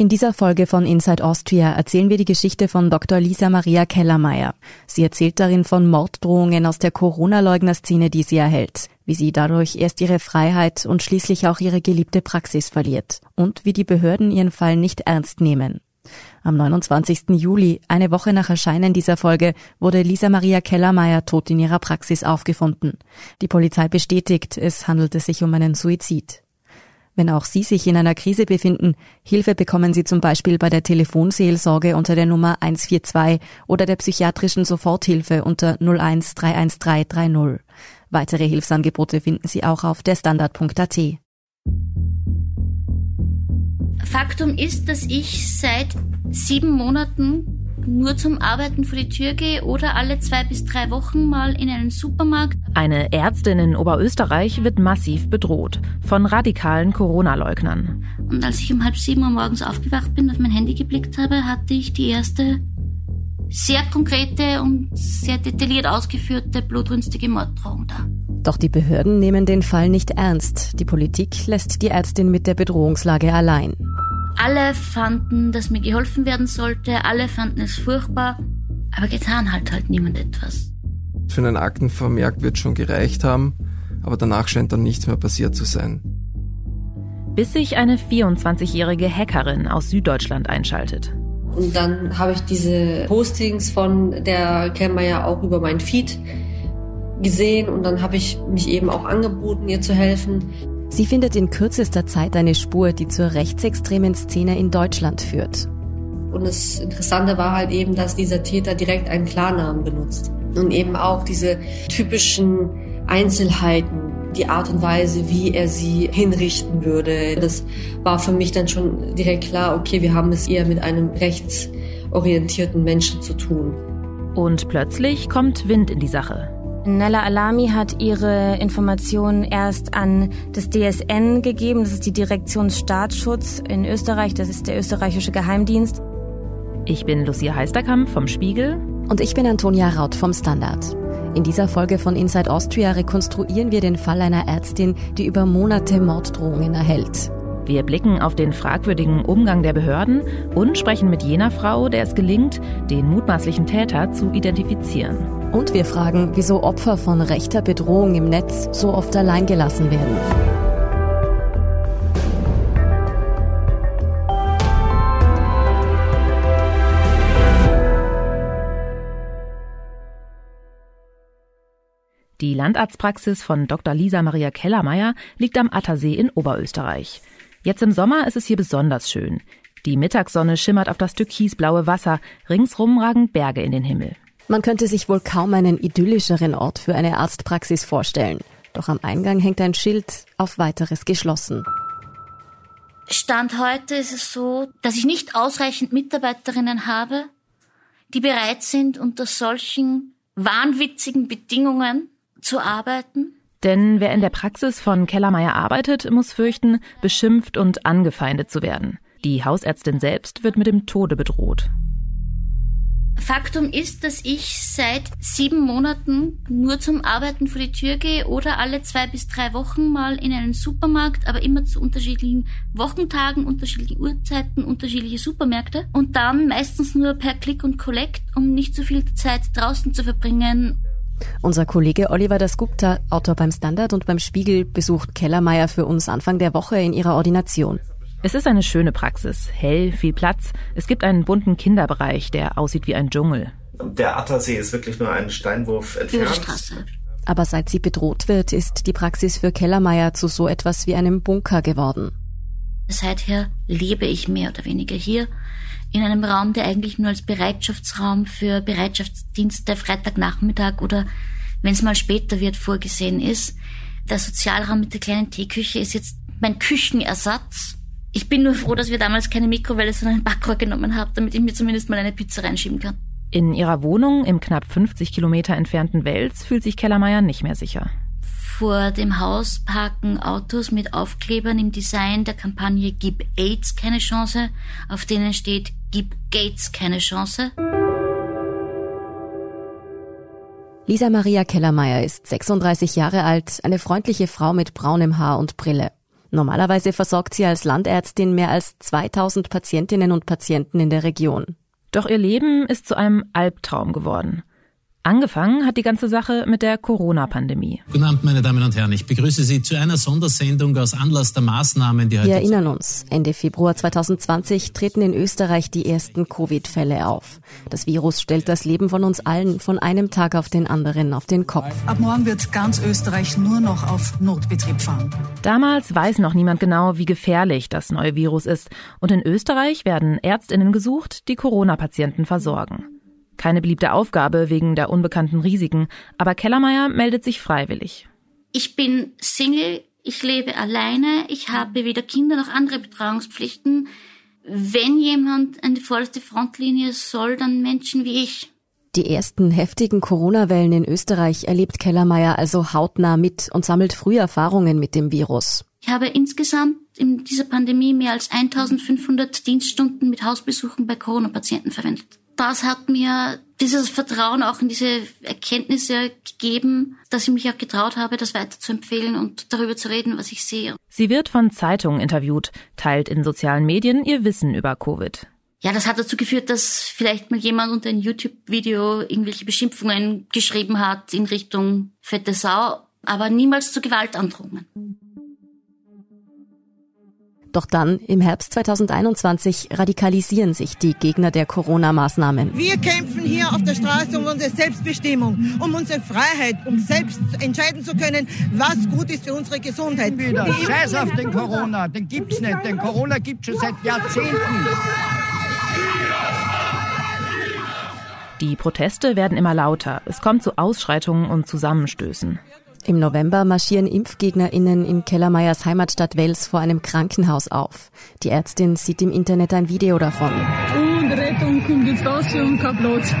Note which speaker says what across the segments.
Speaker 1: In dieser Folge von Inside Austria erzählen wir die Geschichte von Dr. Lisa Maria Kellermeier. Sie erzählt darin von Morddrohungen aus der Corona-Leugner-Szene, die sie erhält, wie sie dadurch erst ihre Freiheit und schließlich auch ihre geliebte Praxis verliert und wie die Behörden ihren Fall nicht ernst nehmen. Am 29. Juli, eine Woche nach Erscheinen dieser Folge, wurde Lisa Maria Kellermeier tot in ihrer Praxis aufgefunden. Die Polizei bestätigt, es handelte sich um einen Suizid. Wenn auch Sie sich in einer Krise befinden, Hilfe bekommen Sie zum Beispiel bei der Telefonseelsorge unter der Nummer 142 oder der psychiatrischen Soforthilfe unter 01 31330. Weitere Hilfsangebote finden Sie auch auf derstandard.at.
Speaker 2: Faktum ist, dass ich seit sieben Monaten nur zum Arbeiten vor die Tür gehe oder alle zwei bis drei Wochen mal in einen Supermarkt.
Speaker 3: Eine Ärztin in Oberösterreich wird massiv bedroht von radikalen Corona-Leugnern.
Speaker 2: Und als ich um halb sieben Uhr morgens aufgewacht bin, auf mein Handy geblickt habe, hatte ich die erste sehr konkrete und sehr detailliert ausgeführte blutrünstige Morddrohung da.
Speaker 1: Doch die Behörden nehmen den Fall nicht ernst. Die Politik lässt die Ärztin mit der Bedrohungslage allein.
Speaker 2: Alle fanden, dass mir geholfen werden sollte, alle fanden es furchtbar, aber getan halt halt niemand etwas.
Speaker 4: Für einen Aktenvermerk wird schon gereicht haben, aber danach scheint dann nichts mehr passiert zu sein.
Speaker 3: Bis sich eine 24-jährige Hackerin aus Süddeutschland einschaltet.
Speaker 5: Und dann habe ich diese Postings von der Kermeier auch über meinen Feed gesehen und dann habe ich mich eben auch angeboten, ihr zu helfen.
Speaker 1: Sie findet in kürzester Zeit eine Spur, die zur rechtsextremen Szene in Deutschland führt.
Speaker 5: Und das Interessante war halt eben, dass dieser Täter direkt einen Klarnamen benutzt. Und eben auch diese typischen Einzelheiten, die Art und Weise, wie er sie hinrichten würde. Das war für mich dann schon direkt klar, okay, wir haben es eher mit einem rechtsorientierten Menschen zu tun.
Speaker 3: Und plötzlich kommt Wind in die Sache.
Speaker 6: Nella Alami hat ihre Informationen erst an das DSN gegeben. Das ist die Direktionsstaatsschutz in Österreich. Das ist der österreichische Geheimdienst.
Speaker 3: Ich bin Lucia Heisterkamp vom Spiegel.
Speaker 1: Und ich bin Antonia Raut vom Standard. In dieser Folge von Inside Austria rekonstruieren wir den Fall einer Ärztin, die über Monate Morddrohungen erhält.
Speaker 3: Wir blicken auf den fragwürdigen Umgang der Behörden und sprechen mit jener Frau, der es gelingt, den mutmaßlichen Täter zu identifizieren.
Speaker 1: Und wir fragen, wieso Opfer von rechter Bedrohung im Netz so oft allein gelassen werden.
Speaker 3: Die Landarztpraxis von Dr. Lisa Maria Kellermeier liegt am Attersee in Oberösterreich. Jetzt im Sommer ist es hier besonders schön. Die Mittagssonne schimmert auf das türkisblaue Wasser, ringsrum ragen Berge in den Himmel.
Speaker 1: Man könnte sich wohl kaum einen idyllischeren Ort für eine Arztpraxis vorstellen. Doch am Eingang hängt ein Schild auf weiteres geschlossen.
Speaker 2: Stand heute ist es so, dass ich nicht ausreichend Mitarbeiterinnen habe, die bereit sind, unter solchen wahnwitzigen Bedingungen zu arbeiten.
Speaker 3: Denn wer in der Praxis von Kellermeier arbeitet, muss fürchten, beschimpft und angefeindet zu werden. Die Hausärztin selbst wird mit dem Tode bedroht.
Speaker 2: Faktum ist, dass ich seit sieben Monaten nur zum Arbeiten vor die Tür gehe oder alle zwei bis drei Wochen mal in einen Supermarkt, aber immer zu unterschiedlichen Wochentagen, unterschiedlichen Uhrzeiten, unterschiedliche Supermärkte und dann meistens nur per Click und Collect, um nicht so viel Zeit draußen zu verbringen.
Speaker 1: Unser Kollege Oliver Dasgupta, Autor beim Standard und beim Spiegel, besucht Kellermeier für uns Anfang der Woche in ihrer Ordination.
Speaker 3: Es ist eine schöne Praxis, hell, viel Platz. Es gibt einen bunten Kinderbereich, der aussieht wie ein Dschungel.
Speaker 7: Der Attersee ist wirklich nur einen Steinwurf entfernt. Straße.
Speaker 1: Aber seit sie bedroht wird, ist die Praxis für Kellermeier zu so etwas wie einem Bunker geworden.
Speaker 2: Seither lebe ich mehr oder weniger hier in einem Raum, der eigentlich nur als Bereitschaftsraum für Bereitschaftsdienste Freitagnachmittag oder wenn es mal später wird vorgesehen ist. Der Sozialraum mit der kleinen Teeküche ist jetzt mein Küchenersatz ich bin nur froh, dass wir damals keine Mikrowelle, sondern ein Backrohr genommen haben, damit ich mir zumindest mal eine Pizza reinschieben kann.
Speaker 3: In ihrer Wohnung im knapp 50 Kilometer entfernten Wels fühlt sich Kellermeier nicht mehr sicher.
Speaker 2: Vor dem Haus parken Autos mit Aufklebern im Design der Kampagne Gib AIDS keine Chance, auf denen steht Gib Gates keine Chance.
Speaker 1: Lisa Maria Kellermeier ist 36 Jahre alt, eine freundliche Frau mit braunem Haar und Brille. Normalerweise versorgt sie als Landärztin mehr als 2000 Patientinnen und Patienten in der Region.
Speaker 3: Doch ihr Leben ist zu einem Albtraum geworden. Angefangen hat die ganze Sache mit der Corona-Pandemie.
Speaker 8: Guten Abend, meine Damen und Herren. Ich begrüße Sie zu einer Sondersendung aus Anlass der Maßnahmen, die heute...
Speaker 1: Wir erinnern uns, Ende Februar 2020 treten in Österreich die ersten Covid-Fälle auf. Das Virus stellt das Leben von uns allen von einem Tag auf den anderen auf den Kopf.
Speaker 9: Ab morgen wird ganz Österreich nur noch auf Notbetrieb fahren.
Speaker 3: Damals weiß noch niemand genau, wie gefährlich das neue Virus ist. Und in Österreich werden Ärztinnen gesucht, die Corona-Patienten versorgen. Keine beliebte Aufgabe wegen der unbekannten Risiken, aber Kellermeier meldet sich freiwillig.
Speaker 2: Ich bin Single, ich lebe alleine, ich habe weder Kinder noch andere Betreuungspflichten. Wenn jemand an die vorderste Frontlinie soll, dann Menschen wie ich.
Speaker 1: Die ersten heftigen Corona-Wellen in Österreich erlebt Kellermeier also hautnah mit und sammelt früh Erfahrungen mit dem Virus.
Speaker 2: Ich habe insgesamt in dieser Pandemie mehr als 1500 Dienststunden mit Hausbesuchen bei Corona-Patienten verwendet das hat mir dieses Vertrauen auch in diese Erkenntnisse gegeben, dass ich mich auch getraut habe, das weiter zu empfehlen und darüber zu reden, was ich sehe.
Speaker 3: Sie wird von Zeitungen interviewt, teilt in sozialen Medien ihr Wissen über Covid.
Speaker 2: Ja, das hat dazu geführt, dass vielleicht mal jemand unter ein YouTube-Video irgendwelche Beschimpfungen geschrieben hat in Richtung fette Sau, aber niemals zu Gewaltandrohungen.
Speaker 1: Doch dann, im Herbst 2021, radikalisieren sich die Gegner der Corona-Maßnahmen.
Speaker 10: Wir kämpfen hier auf der Straße um unsere Selbstbestimmung, um unsere Freiheit, um selbst entscheiden zu können, was gut ist für unsere Gesundheit.
Speaker 11: Wieder. Scheiß auf den Corona, den gibt's nicht. Den Corona gibt's schon seit Jahrzehnten.
Speaker 3: Die Proteste werden immer lauter. Es kommt zu Ausschreitungen und Zusammenstößen.
Speaker 1: Im November marschieren ImpfgegnerInnen in Kellermeyers Heimatstadt Wels vor einem Krankenhaus auf. Die Ärztin sieht im Internet ein Video davon.
Speaker 12: Und Rettung kommt jetzt raus und kein Platz.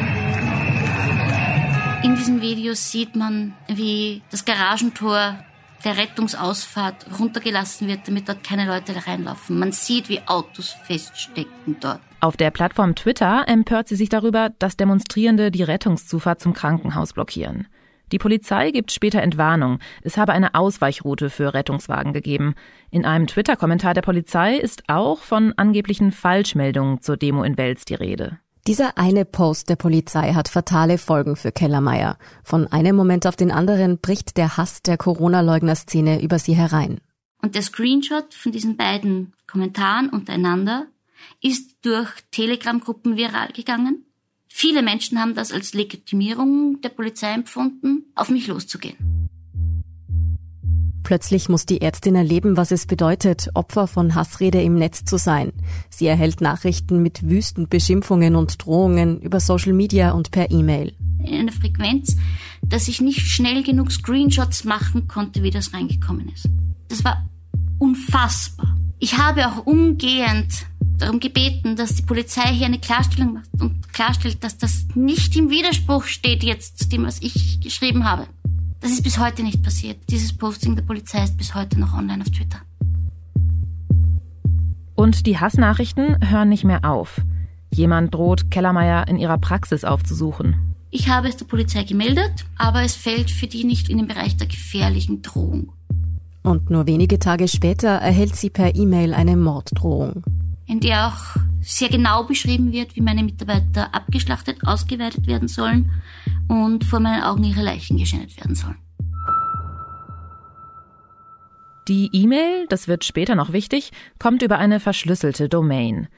Speaker 2: In diesem Video sieht man, wie das Garagentor der Rettungsausfahrt runtergelassen wird, damit dort keine Leute reinlaufen. Man sieht, wie Autos feststecken dort.
Speaker 3: Auf der Plattform Twitter empört sie sich darüber, dass Demonstrierende die Rettungszufahrt zum Krankenhaus blockieren. Die Polizei gibt später Entwarnung. Es habe eine Ausweichroute für Rettungswagen gegeben. In einem Twitter-Kommentar der Polizei ist auch von angeblichen Falschmeldungen zur Demo in Wels die Rede.
Speaker 1: Dieser eine Post der Polizei hat fatale Folgen für Kellermeier. Von einem Moment auf den anderen bricht der Hass der Corona-Leugner-Szene über sie herein.
Speaker 2: Und der Screenshot von diesen beiden Kommentaren untereinander ist durch Telegram-Gruppen viral gegangen. Viele Menschen haben das als Legitimierung der Polizei empfunden, auf mich loszugehen.
Speaker 1: Plötzlich muss die Ärztin erleben, was es bedeutet, Opfer von Hassrede im Netz zu sein. Sie erhält Nachrichten mit wüsten Beschimpfungen und Drohungen über Social Media und per E-Mail.
Speaker 2: In einer Frequenz, dass ich nicht schnell genug Screenshots machen konnte, wie das reingekommen ist. Das war unfassbar. Ich habe auch umgehend darum gebeten, dass die Polizei hier eine Klarstellung macht und klarstellt, dass das nicht im Widerspruch steht jetzt zu dem, was ich geschrieben habe. Das ist bis heute nicht passiert. Dieses Posting der Polizei ist bis heute noch online auf Twitter.
Speaker 3: Und die Hassnachrichten hören nicht mehr auf. Jemand droht Kellermeier in ihrer Praxis aufzusuchen.
Speaker 2: Ich habe es der Polizei gemeldet, aber es fällt für die nicht in den Bereich der gefährlichen Drohung.
Speaker 1: Und nur wenige Tage später erhält sie per E-Mail eine Morddrohung
Speaker 2: in der auch sehr genau beschrieben wird, wie meine Mitarbeiter abgeschlachtet, ausgeweitet werden sollen und vor meinen Augen ihre Leichen geschändet werden sollen.
Speaker 3: Die E-Mail, das wird später noch wichtig, kommt über eine verschlüsselte Domain.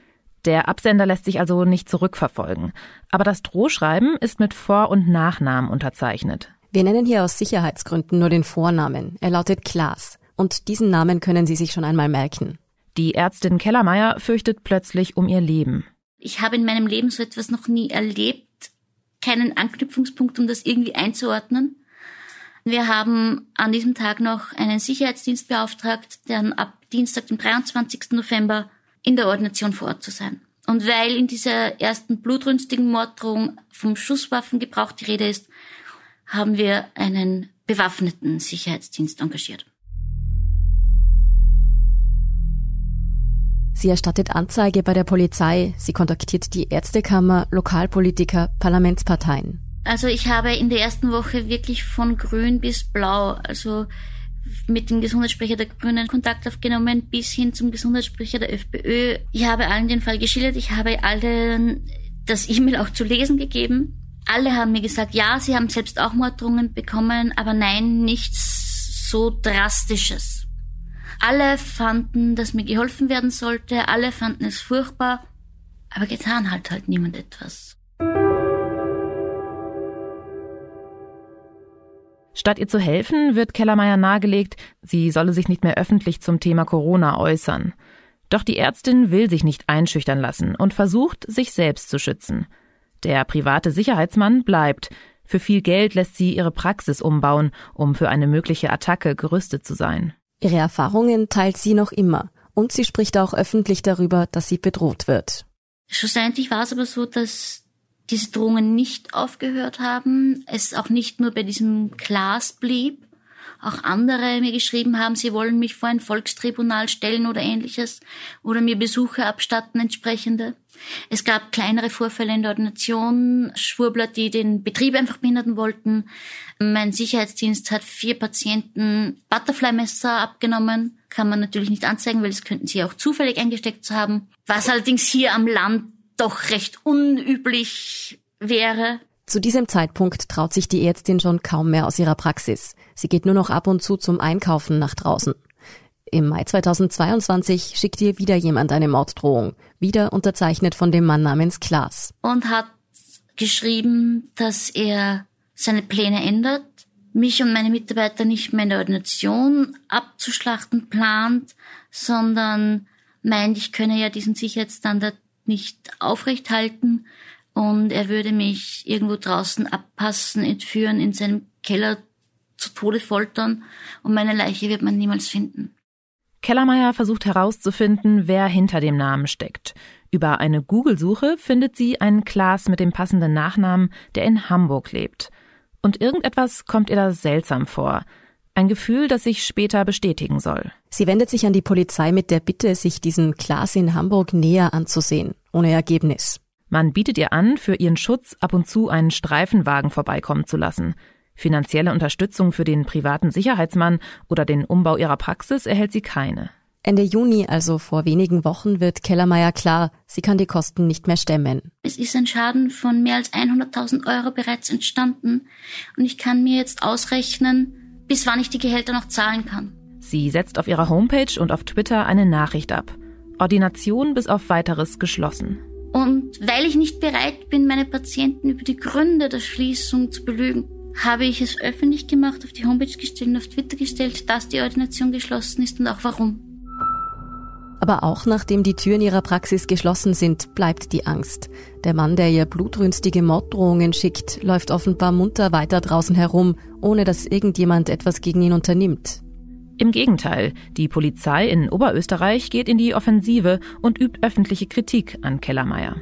Speaker 3: Der Absender lässt sich also nicht zurückverfolgen. Aber das Drohschreiben ist mit Vor- und Nachnamen unterzeichnet.
Speaker 1: Wir nennen hier aus Sicherheitsgründen nur den Vornamen. Er lautet Klaas. Und diesen Namen können Sie sich schon einmal merken.
Speaker 3: Die Ärztin Kellermeier fürchtet plötzlich um ihr Leben.
Speaker 2: Ich habe in meinem Leben so etwas noch nie erlebt, keinen Anknüpfungspunkt, um das irgendwie einzuordnen. Wir haben an diesem Tag noch einen Sicherheitsdienst beauftragt, der ab Dienstag, dem 23. November, in der Ordination vor Ort zu sein. Und weil in dieser ersten blutrünstigen Morddrohung vom Schusswaffengebrauch die Rede ist, haben wir einen bewaffneten Sicherheitsdienst engagiert.
Speaker 1: Sie erstattet Anzeige bei der Polizei, sie kontaktiert die Ärztekammer, Lokalpolitiker, Parlamentsparteien.
Speaker 2: Also ich habe in der ersten Woche wirklich von grün bis blau, also mit dem Gesundheitssprecher der Grünen Kontakt aufgenommen, bis hin zum Gesundheitssprecher der FPÖ. Ich habe allen den Fall geschildert, ich habe allen das E-Mail auch zu lesen gegeben. Alle haben mir gesagt, ja, sie haben selbst auch Morddrohungen bekommen, aber nein, nichts so Drastisches. Alle fanden, dass mir geholfen werden sollte, alle fanden es furchtbar, aber getan hat halt niemand etwas.
Speaker 3: Statt ihr zu helfen, wird Kellermeier nahegelegt, sie solle sich nicht mehr öffentlich zum Thema Corona äußern. Doch die Ärztin will sich nicht einschüchtern lassen und versucht, sich selbst zu schützen. Der private Sicherheitsmann bleibt. Für viel Geld lässt sie ihre Praxis umbauen, um für eine mögliche Attacke gerüstet zu sein.
Speaker 1: Ihre Erfahrungen teilt sie noch immer und sie spricht auch öffentlich darüber, dass sie bedroht wird.
Speaker 2: Schlussendlich war es aber so, dass diese Drohungen nicht aufgehört haben, es auch nicht nur bei diesem Glas blieb, auch andere mir geschrieben haben, sie wollen mich vor ein Volkstribunal stellen oder ähnliches oder mir Besuche abstatten entsprechende. Es gab kleinere Vorfälle in der Ordination, Schwurbler, die den Betrieb einfach behindern wollten. Mein Sicherheitsdienst hat vier Patienten Butterfly-Messer abgenommen. Kann man natürlich nicht anzeigen, weil das könnten sie auch zufällig eingesteckt haben. Was allerdings hier am Land doch recht unüblich wäre.
Speaker 1: Zu diesem Zeitpunkt traut sich die Ärztin schon kaum mehr aus ihrer Praxis. Sie geht nur noch ab und zu zum Einkaufen nach draußen. Im Mai 2022 schickt ihr wieder jemand eine Morddrohung, wieder unterzeichnet von dem Mann namens Klaas.
Speaker 2: Und hat geschrieben, dass er seine Pläne ändert, mich und meine Mitarbeiter nicht mehr in der Ordination abzuschlachten plant, sondern meint, ich könne ja diesen Sicherheitsstandard nicht aufrechthalten und er würde mich irgendwo draußen abpassen, entführen, in seinem Keller zu Tode foltern und meine Leiche wird man niemals finden.
Speaker 3: Kellermeier versucht herauszufinden, wer hinter dem Namen steckt. Über eine Google-Suche findet sie einen Klaas mit dem passenden Nachnamen, der in Hamburg lebt. Und irgendetwas kommt ihr da seltsam vor. Ein Gefühl, das sich später bestätigen soll.
Speaker 1: Sie wendet sich an die Polizei mit der Bitte, sich diesen Klaas in Hamburg näher anzusehen, ohne Ergebnis.
Speaker 3: Man bietet ihr an, für ihren Schutz ab und zu einen Streifenwagen vorbeikommen zu lassen. Finanzielle Unterstützung für den privaten Sicherheitsmann oder den Umbau ihrer Praxis erhält sie keine.
Speaker 1: Ende Juni, also vor wenigen Wochen, wird Kellermeier klar, sie kann die Kosten nicht mehr stemmen.
Speaker 2: Es ist ein Schaden von mehr als 100.000 Euro bereits entstanden und ich kann mir jetzt ausrechnen, bis wann ich die Gehälter noch zahlen kann.
Speaker 3: Sie setzt auf ihrer Homepage und auf Twitter eine Nachricht ab. Ordination bis auf weiteres geschlossen.
Speaker 2: Und weil ich nicht bereit bin, meine Patienten über die Gründe der Schließung zu belügen, habe ich es öffentlich gemacht, auf die Homepage gestellt und auf Twitter gestellt, dass die Ordination geschlossen ist und auch warum.
Speaker 1: Aber auch nachdem die Türen ihrer Praxis geschlossen sind, bleibt die Angst. Der Mann, der ihr blutrünstige Morddrohungen schickt, läuft offenbar munter weiter draußen herum, ohne dass irgendjemand etwas gegen ihn unternimmt.
Speaker 3: Im Gegenteil, die Polizei in Oberösterreich geht in die Offensive und übt öffentliche Kritik an Kellermeier.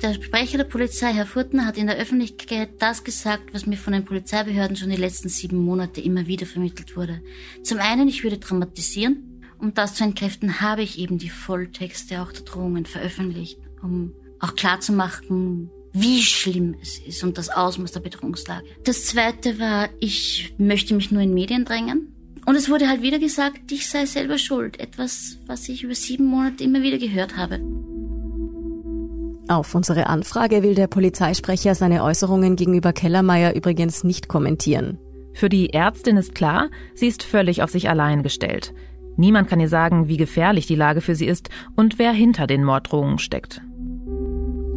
Speaker 2: Der Sprecher der Polizei, Herr Furtner, hat in der Öffentlichkeit das gesagt, was mir von den Polizeibehörden schon die letzten sieben Monate immer wieder vermittelt wurde. Zum einen, ich würde dramatisieren. Um das zu entkräften, habe ich eben die Volltexte auch der Drohungen veröffentlicht, um auch klarzumachen, wie schlimm es ist und das Ausmaß der Bedrohungslage. Das zweite war, ich möchte mich nur in Medien drängen. Und es wurde halt wieder gesagt, ich sei selber schuld. Etwas, was ich über sieben Monate immer wieder gehört habe.
Speaker 1: Auf unsere Anfrage will der Polizeisprecher seine Äußerungen gegenüber Kellermeier übrigens nicht kommentieren.
Speaker 3: Für die Ärztin ist klar, sie ist völlig auf sich allein gestellt. Niemand kann ihr sagen, wie gefährlich die Lage für sie ist und wer hinter den Morddrohungen steckt.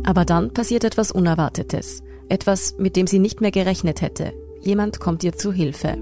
Speaker 1: Aber dann passiert etwas Unerwartetes. Etwas, mit dem sie nicht mehr gerechnet hätte. Jemand kommt ihr zu Hilfe.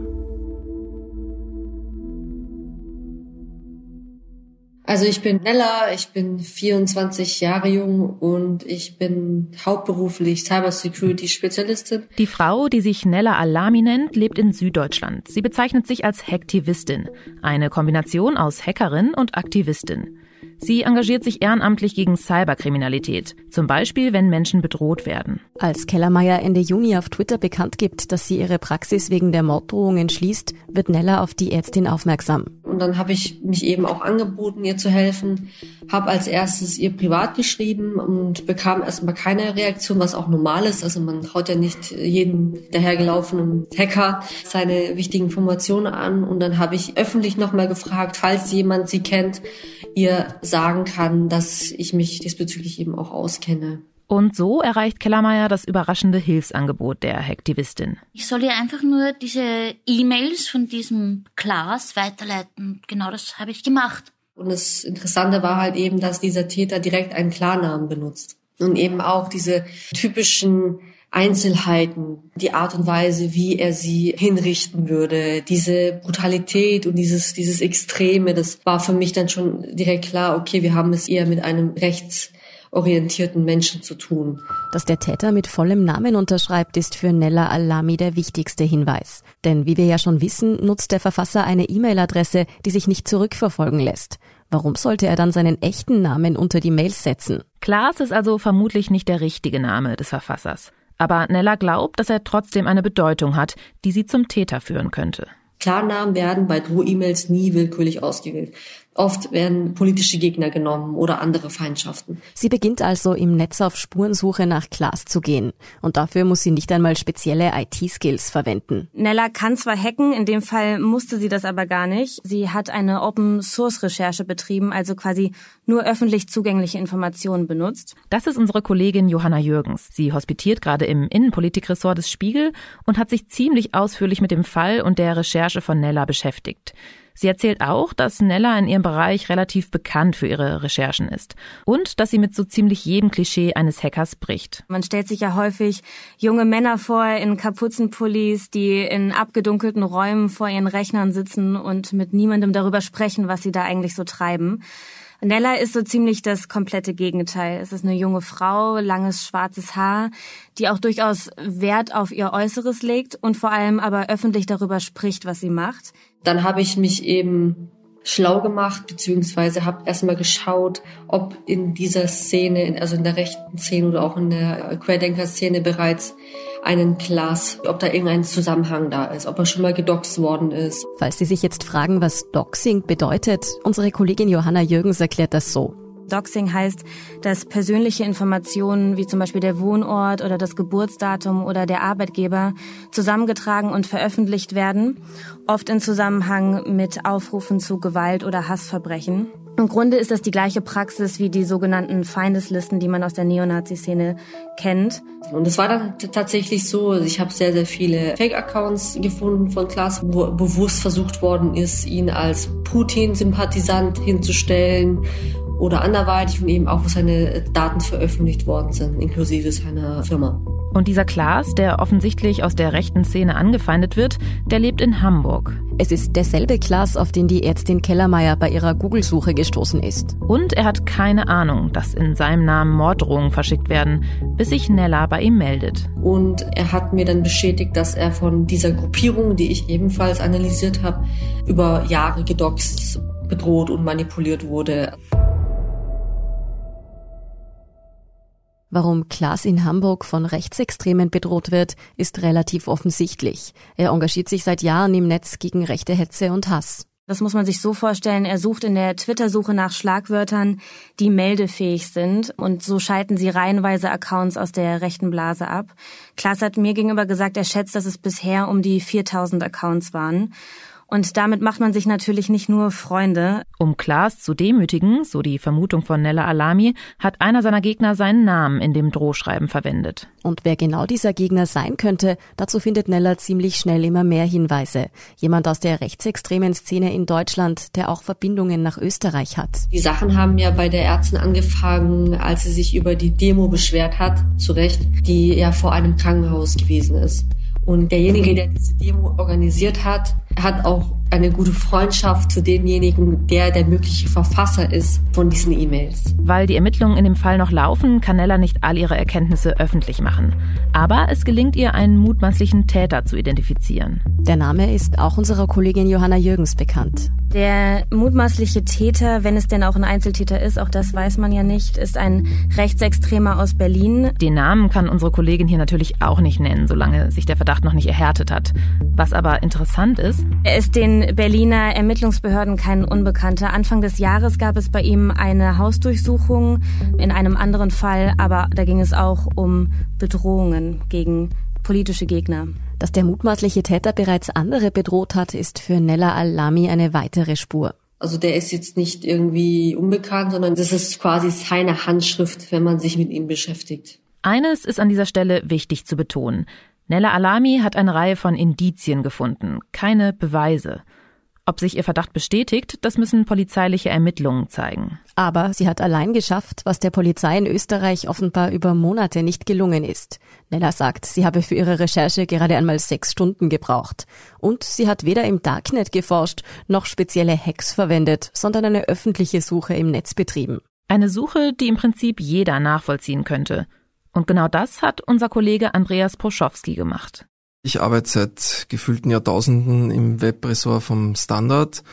Speaker 5: Also ich bin Nella, ich bin 24 Jahre jung und ich bin hauptberuflich Cybersecurity Spezialistin.
Speaker 3: Die Frau, die sich Nella Alami nennt, lebt in Süddeutschland. Sie bezeichnet sich als Hacktivistin, eine Kombination aus Hackerin und Aktivistin. Sie engagiert sich ehrenamtlich gegen Cyberkriminalität, zum Beispiel wenn Menschen bedroht werden.
Speaker 1: Als Kellermeier Ende Juni auf Twitter bekannt gibt, dass sie ihre Praxis wegen der Morddrohungen schließt, wird Nella auf die Ärztin aufmerksam.
Speaker 5: Und dann habe ich mich eben auch angeboten, ihr zu helfen, habe als erstes ihr privat geschrieben und bekam erstmal keine Reaktion, was auch normal ist. Also man haut ja nicht jedem dahergelaufenen Hacker seine wichtigen Informationen an. Und dann habe ich öffentlich nochmal gefragt, falls jemand sie kennt, ihr sagen kann, dass ich mich diesbezüglich eben auch auskenne.
Speaker 3: Und so erreicht Kellermeier das überraschende Hilfsangebot der Hacktivistin.
Speaker 2: Ich soll ihr einfach nur diese E-Mails von diesem Klaas weiterleiten. Genau das habe ich gemacht.
Speaker 5: Und das Interessante war halt eben, dass dieser Täter direkt einen Klarnamen benutzt. Und eben auch diese typischen Einzelheiten, die Art und Weise, wie er sie hinrichten würde, diese Brutalität und dieses, dieses Extreme, das war für mich dann schon direkt klar, okay, wir haben es eher mit einem rechtsorientierten Menschen zu tun.
Speaker 1: Dass der Täter mit vollem Namen unterschreibt, ist für Nella Alami der wichtigste Hinweis. Denn wie wir ja schon wissen, nutzt der Verfasser eine E-Mail-Adresse, die sich nicht zurückverfolgen lässt. Warum sollte er dann seinen echten Namen unter die Mails setzen?
Speaker 3: Klaas ist also vermutlich nicht der richtige Name des Verfassers. Aber Nella glaubt, dass er trotzdem eine Bedeutung hat, die sie zum Täter führen könnte.
Speaker 5: Klarnamen werden bei Droh-E-Mails nie willkürlich ausgewählt. Oft werden politische Gegner genommen oder andere Feindschaften.
Speaker 1: Sie beginnt also im Netz auf Spurensuche nach Klaas zu gehen. Und dafür muss sie nicht einmal spezielle IT-Skills verwenden.
Speaker 6: Nella kann zwar hacken, in dem Fall musste sie das aber gar nicht. Sie hat eine Open-Source-Recherche betrieben, also quasi nur öffentlich zugängliche Informationen benutzt.
Speaker 3: Das ist unsere Kollegin Johanna Jürgens. Sie hospitiert gerade im Innenpolitikressort des Spiegel und hat sich ziemlich ausführlich mit dem Fall und der Recherche von Nella beschäftigt. Sie erzählt auch, dass Nella in ihrem Bereich relativ bekannt für ihre Recherchen ist und dass sie mit so ziemlich jedem Klischee eines Hackers bricht.
Speaker 6: Man stellt sich ja häufig junge Männer vor in Kapuzenpullis, die in abgedunkelten Räumen vor ihren Rechnern sitzen und mit niemandem darüber sprechen, was sie da eigentlich so treiben. Nella ist so ziemlich das komplette Gegenteil. Es ist eine junge Frau, langes schwarzes Haar, die auch durchaus Wert auf ihr Äußeres legt und vor allem aber öffentlich darüber spricht, was sie macht.
Speaker 5: Dann habe ich mich eben schlau gemacht, beziehungsweise habe erstmal geschaut, ob in dieser Szene, also in der rechten Szene oder auch in der Querdenker-Szene bereits einen Class, ob da irgendein Zusammenhang da ist, ob er schon mal gedoxt worden ist.
Speaker 1: Falls Sie sich jetzt fragen, was Doxing bedeutet, unsere Kollegin Johanna Jürgens erklärt das so.
Speaker 6: Doxing heißt, dass persönliche Informationen wie zum Beispiel der Wohnort oder das Geburtsdatum oder der Arbeitgeber zusammengetragen und veröffentlicht werden, oft in Zusammenhang mit Aufrufen zu Gewalt oder Hassverbrechen. Im Grunde ist das die gleiche Praxis wie die sogenannten Feindeslisten, die man aus der Neonazi-Szene kennt.
Speaker 5: Und es war dann tatsächlich so, also ich habe sehr, sehr viele Fake-Accounts gefunden von Klaas, wo bewusst versucht worden ist, ihn als Putin-Sympathisant hinzustellen oder anderweitig und eben auch, wo seine Daten veröffentlicht worden sind, inklusive seiner Firma.
Speaker 3: Und dieser Klaas, der offensichtlich aus der rechten Szene angefeindet wird, der lebt in Hamburg.
Speaker 1: Es ist derselbe Klaas, auf den die Ärztin Kellermeier bei ihrer Google-Suche gestoßen ist.
Speaker 3: Und er hat keine Ahnung, dass in seinem Namen Morddrohungen verschickt werden, bis sich Nella bei ihm meldet.
Speaker 5: Und er hat mir dann bestätigt, dass er von dieser Gruppierung, die ich ebenfalls analysiert habe, über Jahre gedoxt, bedroht und manipuliert wurde.
Speaker 1: Warum Klaas in Hamburg von Rechtsextremen bedroht wird, ist relativ offensichtlich. Er engagiert sich seit Jahren im Netz gegen rechte Hetze und Hass.
Speaker 6: Das muss man sich so vorstellen. Er sucht in der Twitter-Suche nach Schlagwörtern, die meldefähig sind. Und so schalten sie reihenweise Accounts aus der rechten Blase ab. Klaas hat mir gegenüber gesagt, er schätzt, dass es bisher um die 4000 Accounts waren. Und damit macht man sich natürlich nicht nur Freunde.
Speaker 3: Um Klaas zu demütigen, so die Vermutung von Nella Alami, hat einer seiner Gegner seinen Namen in dem Drohschreiben verwendet.
Speaker 1: Und wer genau dieser Gegner sein könnte, dazu findet Nella ziemlich schnell immer mehr Hinweise. Jemand aus der rechtsextremen Szene in Deutschland, der auch Verbindungen nach Österreich hat.
Speaker 5: Die Sachen haben ja bei der Ärztin angefangen, als sie sich über die Demo beschwert hat, zu Recht, die ja vor einem Krankenhaus gewesen ist. Und derjenige, der diese Demo organisiert hat, hat auch eine gute Freundschaft zu demjenigen, der der mögliche Verfasser ist von diesen E-Mails.
Speaker 3: Weil die Ermittlungen in dem Fall noch laufen, kann Nella nicht all ihre Erkenntnisse öffentlich machen. Aber es gelingt ihr, einen mutmaßlichen Täter zu identifizieren.
Speaker 1: Der Name ist auch unserer Kollegin Johanna Jürgens bekannt.
Speaker 6: Der mutmaßliche Täter, wenn es denn auch ein Einzeltäter ist, auch das weiß man ja nicht, ist ein Rechtsextremer aus Berlin.
Speaker 3: Den Namen kann unsere Kollegin hier natürlich auch nicht nennen, solange sich der Verdacht noch nicht erhärtet hat. Was aber interessant ist,
Speaker 6: er ist den Berliner Ermittlungsbehörden kein Unbekannter. Anfang des Jahres gab es bei ihm eine Hausdurchsuchung in einem anderen Fall, aber da ging es auch um Bedrohungen gegen politische Gegner.
Speaker 1: Dass der mutmaßliche Täter bereits andere bedroht hat, ist für Nella Al-Lami eine weitere Spur.
Speaker 5: Also der ist jetzt nicht irgendwie unbekannt, sondern das ist quasi seine Handschrift, wenn man sich mit ihm beschäftigt.
Speaker 3: Eines ist an dieser Stelle wichtig zu betonen. Nella Alami hat eine Reihe von Indizien gefunden, keine Beweise. Ob sich ihr Verdacht bestätigt, das müssen polizeiliche Ermittlungen zeigen.
Speaker 1: Aber sie hat allein geschafft, was der Polizei in Österreich offenbar über Monate nicht gelungen ist. Nella sagt, sie habe für ihre Recherche gerade einmal sechs Stunden gebraucht. Und sie hat weder im Darknet geforscht, noch spezielle Hacks verwendet, sondern eine öffentliche Suche im Netz betrieben.
Speaker 3: Eine Suche, die im Prinzip jeder nachvollziehen könnte. Und genau das hat unser Kollege Andreas Poschowski gemacht.
Speaker 4: Ich arbeite seit gefühlten Jahrtausenden im Webressort vom Standard.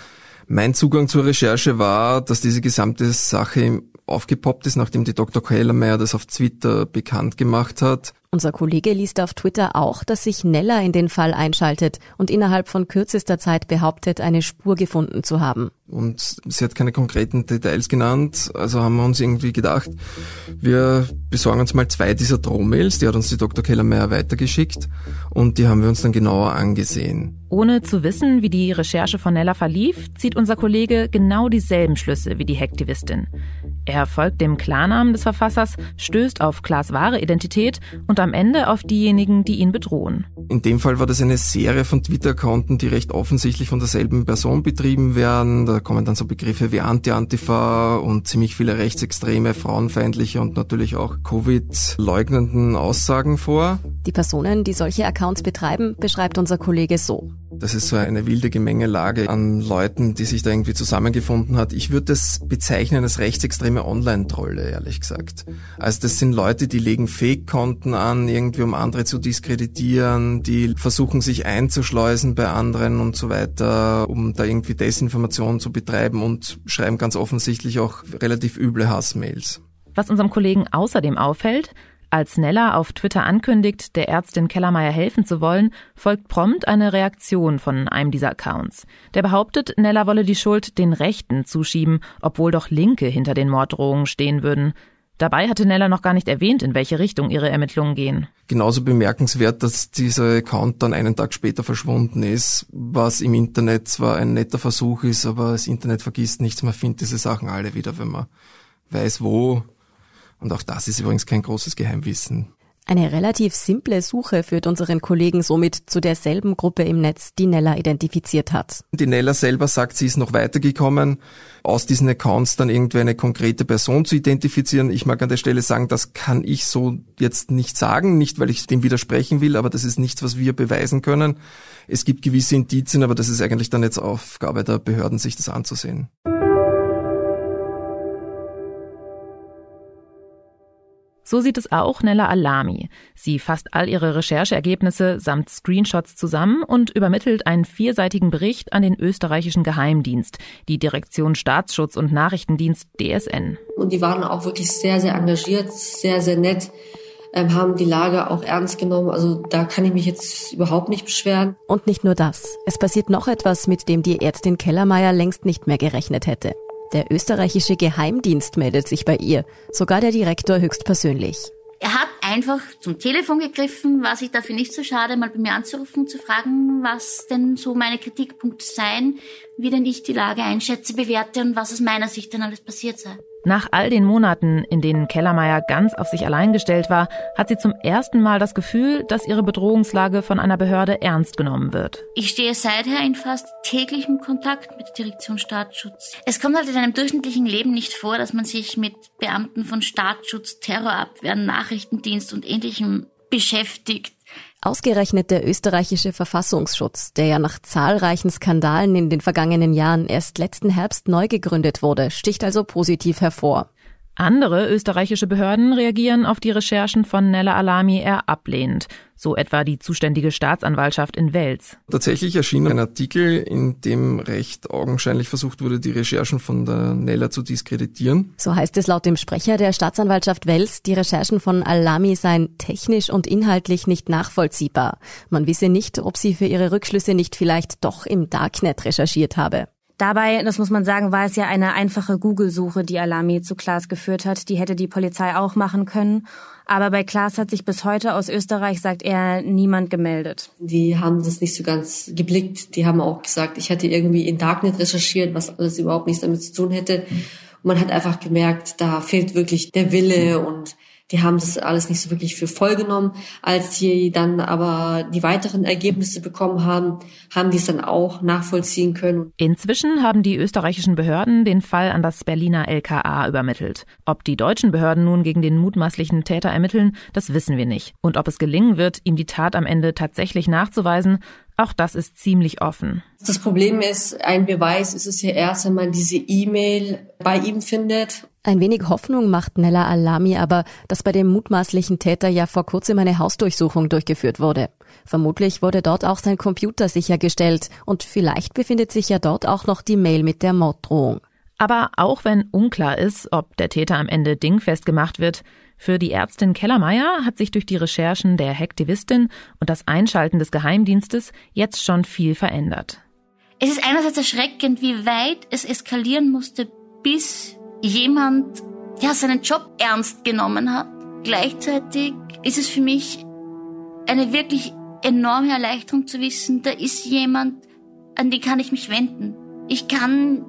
Speaker 4: Mein Zugang zur Recherche war, dass diese gesamte Sache aufgepoppt ist, nachdem die Dr. Kellermeier das auf Twitter bekannt gemacht hat.
Speaker 1: Unser Kollege liest auf Twitter auch, dass sich Nella in den Fall einschaltet und innerhalb von kürzester Zeit behauptet, eine Spur gefunden zu haben.
Speaker 4: Und sie hat keine konkreten Details genannt, also haben wir uns irgendwie gedacht, wir besorgen uns mal zwei dieser Drohmails, die hat uns die Dr. Kellermeier weitergeschickt und die haben wir uns dann genauer angesehen.
Speaker 3: Ohne zu wissen, wie die Recherche von Nella verlief, zieht unser Kollege genau dieselben Schlüsse wie die Hacktivistin. Er folgt dem Klarnamen des Verfassers, stößt auf Klaas wahre Identität und am Ende auf diejenigen, die ihn bedrohen.
Speaker 4: In dem Fall war das eine Serie von Twitter-Accounten, die recht offensichtlich von derselben Person betrieben werden. Da kommen dann so Begriffe wie Anti-Antifa und ziemlich viele rechtsextreme, frauenfeindliche und natürlich auch Covid-leugnenden Aussagen vor.
Speaker 1: Die Personen, die solche Accounts betreiben, beschreibt unser Kollege so.
Speaker 4: Das ist so eine wilde Gemengelage an Leuten, die sich da irgendwie zusammengefunden hat. Ich würde das bezeichnen als rechtsextreme Online-Trolle, ehrlich gesagt. Also das sind Leute, die legen Fake-Konten an, irgendwie um andere zu diskreditieren, die versuchen sich einzuschleusen bei anderen und so weiter, um da irgendwie Desinformation zu betreiben und schreiben ganz offensichtlich auch relativ üble Hassmails.
Speaker 3: Was unserem Kollegen außerdem auffällt, als Nella auf Twitter ankündigt, der Ärztin Kellermeier helfen zu wollen, folgt prompt eine Reaktion von einem dieser Accounts. Der behauptet, Nella wolle die Schuld den Rechten zuschieben, obwohl doch Linke hinter den Morddrohungen stehen würden. Dabei hatte Nella noch gar nicht erwähnt, in welche Richtung ihre Ermittlungen gehen.
Speaker 4: Genauso bemerkenswert, dass dieser Account dann einen Tag später verschwunden ist, was im Internet zwar ein netter Versuch ist, aber das Internet vergisst nichts, man findet diese Sachen alle wieder, wenn man weiß wo, und auch das ist übrigens kein großes Geheimwissen.
Speaker 1: Eine relativ simple Suche führt unseren Kollegen somit zu derselben Gruppe im Netz, die Nella identifiziert hat.
Speaker 4: Die Nella selber sagt, sie ist noch weitergekommen, aus diesen Accounts dann irgendwie eine konkrete Person zu identifizieren. Ich mag an der Stelle sagen, das kann ich so jetzt nicht sagen, nicht weil ich dem widersprechen will, aber das ist nichts, was wir beweisen können. Es gibt gewisse Indizien, aber das ist eigentlich dann jetzt Aufgabe der Behörden, sich das anzusehen.
Speaker 3: So sieht es auch Nella Alami. Sie fasst all ihre Rechercheergebnisse samt Screenshots zusammen und übermittelt einen vierseitigen Bericht an den österreichischen Geheimdienst, die Direktion Staatsschutz und Nachrichtendienst DSN.
Speaker 5: Und die waren auch wirklich sehr, sehr engagiert, sehr, sehr nett ähm, haben die Lage auch ernst genommen. Also da kann ich mich jetzt überhaupt nicht beschweren.
Speaker 1: Und nicht nur das. Es passiert noch etwas, mit dem die Ärztin Kellermeier längst nicht mehr gerechnet hätte. Der österreichische Geheimdienst meldet sich bei ihr, sogar der Direktor höchstpersönlich.
Speaker 2: Er hat einfach zum Telefon gegriffen, war sich dafür nicht so schade, mal bei mir anzurufen, zu fragen, was denn so meine Kritikpunkte seien, wie denn ich die Lage einschätze, bewerte und was aus meiner Sicht denn alles passiert sei.
Speaker 3: Nach all den Monaten, in denen Kellermeier ganz auf sich allein gestellt war, hat sie zum ersten Mal das Gefühl, dass ihre Bedrohungslage von einer Behörde ernst genommen wird.
Speaker 2: Ich stehe seither in fast täglichem Kontakt mit der Direktion Staatsschutz. Es kommt halt in einem durchschnittlichen Leben nicht vor, dass man sich mit Beamten von Staatsschutz, Terrorabwehr, Nachrichtendienst und ähnlichem beschäftigt.
Speaker 1: Ausgerechnet der österreichische Verfassungsschutz, der ja nach zahlreichen Skandalen in den vergangenen Jahren erst letzten Herbst neu gegründet wurde, sticht also positiv hervor.
Speaker 3: Andere österreichische Behörden reagieren auf die Recherchen von Nella Alami eher ablehnend, so etwa die zuständige Staatsanwaltschaft in Wels.
Speaker 4: Tatsächlich erschien ein Artikel, in dem recht augenscheinlich versucht wurde, die Recherchen von der Nella zu diskreditieren.
Speaker 1: So heißt es laut dem Sprecher der Staatsanwaltschaft Wels, die Recherchen von Alami seien technisch und inhaltlich nicht nachvollziehbar. Man wisse nicht, ob sie für ihre Rückschlüsse nicht vielleicht doch im Darknet recherchiert habe.
Speaker 6: Dabei, das muss man sagen, war es ja eine einfache Google-Suche, die Alami zu Klaas geführt hat. Die hätte die Polizei auch machen können. Aber bei Klaas hat sich bis heute aus Österreich, sagt er, niemand gemeldet.
Speaker 5: Die haben das nicht so ganz geblickt. Die haben auch gesagt, ich hätte irgendwie in Darknet recherchiert, was alles überhaupt nichts damit zu tun hätte. Und man hat einfach gemerkt, da fehlt wirklich der Wille und die haben das alles nicht so wirklich für voll genommen. Als sie dann aber die weiteren Ergebnisse bekommen haben, haben die es dann auch nachvollziehen können.
Speaker 3: Inzwischen haben die österreichischen Behörden den Fall an das Berliner LKA übermittelt. Ob die deutschen Behörden nun gegen den mutmaßlichen Täter ermitteln, das wissen wir nicht. Und ob es gelingen wird, ihm die Tat am Ende tatsächlich nachzuweisen, auch das ist ziemlich offen.
Speaker 5: Das Problem ist, ein Beweis ist es ja erst, wenn man diese E-Mail bei ihm findet.
Speaker 1: Ein wenig Hoffnung macht Nella Alami aber, dass bei dem mutmaßlichen Täter ja vor kurzem eine Hausdurchsuchung durchgeführt wurde. Vermutlich wurde dort auch sein Computer sichergestellt und vielleicht befindet sich ja dort auch noch die Mail mit der Morddrohung.
Speaker 3: Aber auch wenn unklar ist, ob der Täter am Ende dingfest gemacht wird, für die Ärztin Kellermeier hat sich durch die Recherchen der Hektivistin und das Einschalten des Geheimdienstes jetzt schon viel verändert.
Speaker 2: Es ist einerseits erschreckend, wie weit es eskalieren musste, bis jemand ja seinen Job ernst genommen hat. Gleichzeitig ist es für mich eine wirklich enorme Erleichterung zu wissen, da ist jemand, an den kann ich mich wenden. Ich kann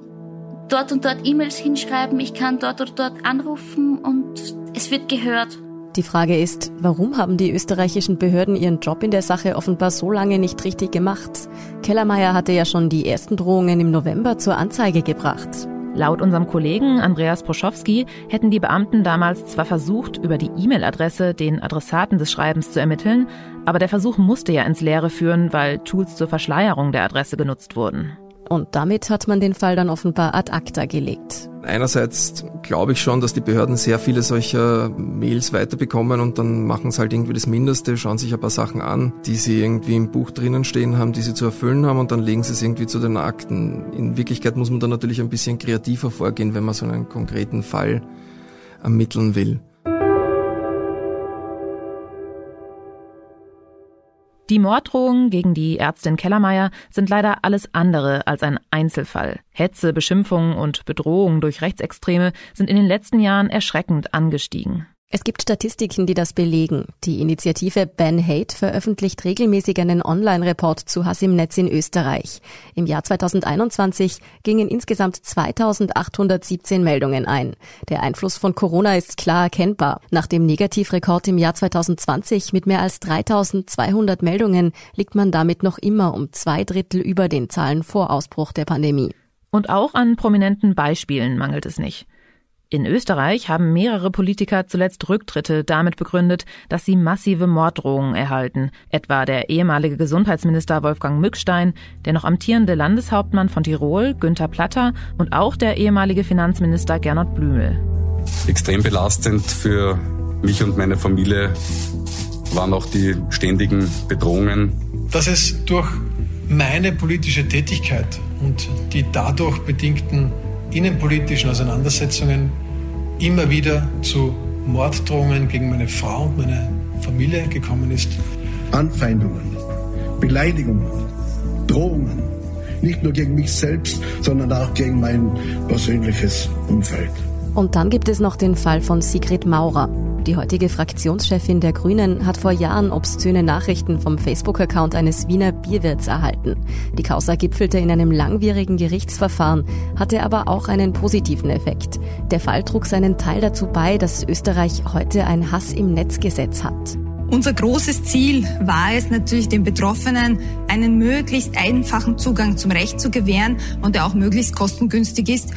Speaker 2: dort und dort E-Mails hinschreiben, ich kann dort oder dort anrufen und es wird gehört.
Speaker 1: Die Frage ist, warum haben die österreichischen Behörden ihren Job in der Sache offenbar so lange nicht richtig gemacht? Kellermeier hatte ja schon die ersten Drohungen im November zur Anzeige gebracht.
Speaker 3: Laut unserem Kollegen Andreas Proschowski hätten die Beamten damals zwar versucht, über die E-Mail-Adresse den Adressaten des Schreibens zu ermitteln, aber der Versuch musste ja ins Leere führen, weil Tools zur Verschleierung der Adresse genutzt wurden.
Speaker 1: Und damit hat man den Fall dann offenbar ad acta gelegt.
Speaker 4: Einerseits glaube ich schon, dass die Behörden sehr viele solcher Mails weiterbekommen und dann machen sie halt irgendwie das Mindeste, schauen sich ein paar Sachen an, die sie irgendwie im Buch drinnen stehen haben, die sie zu erfüllen haben und dann legen sie es irgendwie zu den Akten. In Wirklichkeit muss man da natürlich ein bisschen kreativer vorgehen, wenn man so einen konkreten Fall ermitteln will.
Speaker 3: Die Morddrohungen gegen die Ärztin Kellermeier sind leider alles andere als ein Einzelfall. Hetze, Beschimpfungen und Bedrohungen durch Rechtsextreme sind in den letzten Jahren erschreckend angestiegen.
Speaker 1: Es gibt Statistiken, die das belegen. Die Initiative Ban Hate veröffentlicht regelmäßig einen Online-Report zu Hass im Netz in Österreich. Im Jahr 2021 gingen insgesamt 2817 Meldungen ein. Der Einfluss von Corona ist klar erkennbar. Nach dem Negativrekord im Jahr 2020 mit mehr als 3200 Meldungen liegt man damit noch immer um zwei Drittel über den Zahlen vor Ausbruch der Pandemie.
Speaker 3: Und auch an prominenten Beispielen mangelt es nicht. In Österreich haben mehrere Politiker zuletzt Rücktritte damit begründet, dass sie massive Morddrohungen erhalten, etwa der ehemalige Gesundheitsminister Wolfgang Mückstein, der noch amtierende Landeshauptmann von Tirol Günther Platter und auch der ehemalige Finanzminister Gernot Blümel.
Speaker 13: Extrem belastend für mich und meine Familie waren auch die ständigen Bedrohungen.
Speaker 14: Dass es durch meine politische Tätigkeit und die dadurch bedingten innenpolitischen Auseinandersetzungen immer wieder zu Morddrohungen gegen meine Frau und meine Familie gekommen ist.
Speaker 15: Anfeindungen, Beleidigungen, Drohungen, nicht nur gegen mich selbst, sondern auch gegen mein persönliches Umfeld.
Speaker 1: Und dann gibt es noch den Fall von Sigrid Maurer. Die heutige Fraktionschefin der Grünen hat vor Jahren obszöne Nachrichten vom Facebook-Account eines Wiener Bierwirts erhalten. Die Causa gipfelte in einem langwierigen Gerichtsverfahren, hatte aber auch einen positiven Effekt. Der Fall trug seinen Teil dazu bei, dass Österreich heute ein Hass im Netzgesetz hat.
Speaker 16: Unser großes Ziel war es natürlich, den Betroffenen einen möglichst einfachen Zugang zum Recht zu gewähren und der auch möglichst kostengünstig ist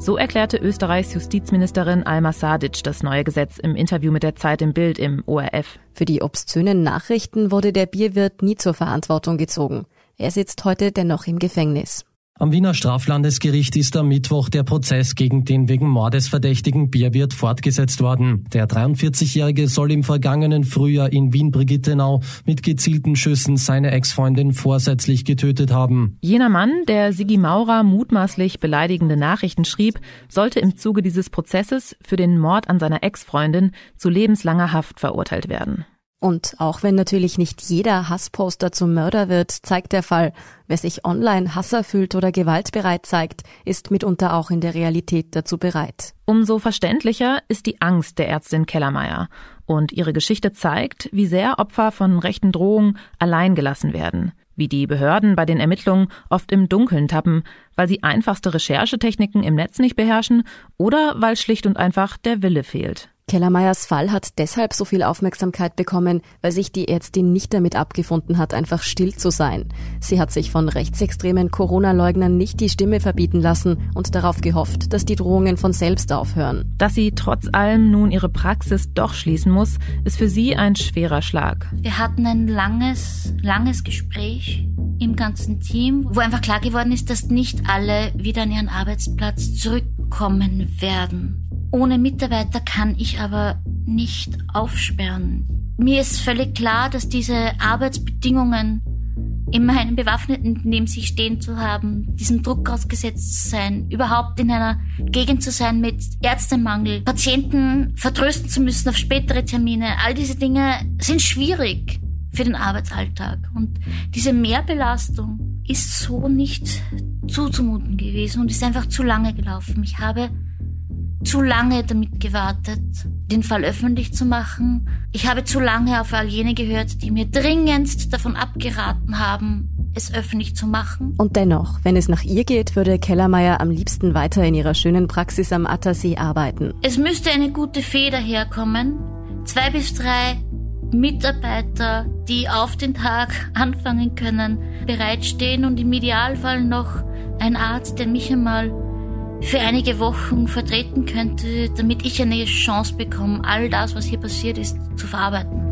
Speaker 3: So erklärte Österreichs Justizministerin Alma Sadic das neue Gesetz im Interview mit der Zeit im Bild im ORF.
Speaker 1: Für die obszönen Nachrichten wurde der Bierwirt nie zur Verantwortung gezogen. Er sitzt heute dennoch im Gefängnis.
Speaker 17: Am Wiener Straflandesgericht ist am Mittwoch der Prozess gegen den wegen Mordes verdächtigen Bierwirt fortgesetzt worden. Der 43-Jährige soll im vergangenen Frühjahr in Wien-Brigittenau mit gezielten Schüssen seine Ex-Freundin vorsätzlich getötet haben.
Speaker 3: Jener Mann, der Sigi Maurer mutmaßlich beleidigende Nachrichten schrieb, sollte im Zuge dieses Prozesses für den Mord an seiner Ex-Freundin zu lebenslanger Haft verurteilt werden.
Speaker 1: Und auch wenn natürlich nicht jeder Hassposter zum Mörder wird, zeigt der Fall, wer sich online hasserfüllt oder gewaltbereit zeigt, ist mitunter auch in der Realität dazu bereit.
Speaker 3: Umso verständlicher ist die Angst der Ärztin Kellermeier. Und ihre Geschichte zeigt, wie sehr Opfer von rechten Drohungen allein gelassen werden. Wie die Behörden bei den Ermittlungen oft im Dunkeln tappen, weil sie einfachste Recherchetechniken im Netz nicht beherrschen oder weil schlicht und einfach der Wille fehlt.
Speaker 1: Kellermeyers Fall hat deshalb so viel Aufmerksamkeit bekommen, weil sich die Ärztin nicht damit abgefunden hat, einfach still zu sein. Sie hat sich von rechtsextremen Corona-Leugnern nicht die Stimme verbieten lassen und darauf gehofft, dass die Drohungen von selbst aufhören.
Speaker 3: Dass sie trotz allem nun ihre Praxis doch schließen muss, ist für sie ein schwerer Schlag.
Speaker 2: Wir hatten ein langes, langes Gespräch im ganzen Team, wo einfach klar geworden ist, dass nicht alle wieder an ihren Arbeitsplatz zurückkommen werden. Ohne Mitarbeiter kann ich aber nicht aufsperren. Mir ist völlig klar, dass diese Arbeitsbedingungen in meinem bewaffneten neben sich stehen zu haben, diesem Druck ausgesetzt zu sein, überhaupt in einer Gegend zu sein mit Ärztemangel, Patienten vertrösten zu müssen auf spätere Termine, all diese Dinge sind schwierig für den Arbeitsalltag. Und diese Mehrbelastung ist so nicht zuzumuten gewesen und ist einfach zu lange gelaufen. Ich habe zu lange damit gewartet, den Fall öffentlich zu machen. Ich habe zu lange auf all jene gehört, die mir dringendst davon abgeraten haben, es öffentlich zu machen.
Speaker 1: Und dennoch, wenn es nach ihr geht, würde Kellermeier am liebsten weiter in ihrer schönen Praxis am Attersee arbeiten.
Speaker 2: Es müsste eine gute Feder herkommen. Zwei bis drei Mitarbeiter, die auf den Tag anfangen können, bereitstehen und im Idealfall noch ein Arzt, der mich einmal für einige Wochen vertreten könnte, damit ich eine Chance bekomme, all das, was hier passiert ist, zu verarbeiten.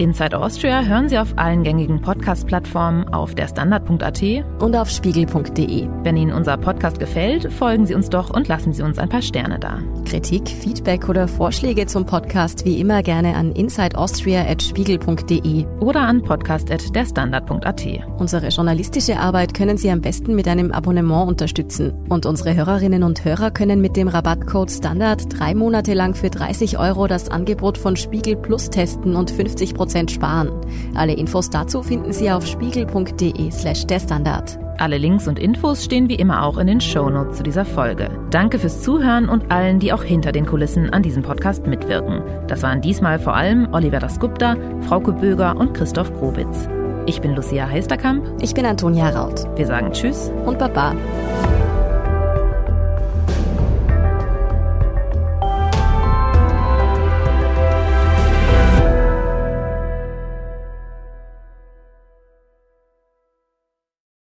Speaker 3: Inside Austria hören Sie auf allen gängigen Podcast-Plattformen, auf der Standard.at
Speaker 1: und auf spiegel.de.
Speaker 3: Wenn Ihnen unser Podcast gefällt, folgen Sie uns doch und lassen Sie uns ein paar Sterne da.
Speaker 1: Kritik, Feedback oder Vorschläge zum Podcast wie immer gerne an insideaustria.spiegel.de
Speaker 3: oder an podcast.derstandard.at.
Speaker 1: Unsere journalistische Arbeit können Sie am besten mit einem Abonnement unterstützen. Und unsere Hörerinnen und Hörer können mit dem Rabattcode Standard drei Monate lang für 30 Euro das Angebot von Spiegel Plus testen und 50 Prozent sparen. Alle Infos dazu finden Sie auf spiegel.de slash der Standard.
Speaker 3: Alle Links und Infos stehen wie immer auch in den Shownotes zu dieser Folge. Danke fürs Zuhören und allen, die auch hinter den Kulissen an diesem Podcast mitwirken. Das waren diesmal vor allem Oliver Dasgupta, Frauke Böger und Christoph Grobitz. Ich bin Lucia Heisterkamp.
Speaker 1: Ich bin Antonia Raut.
Speaker 3: Wir sagen Tschüss
Speaker 1: und Baba.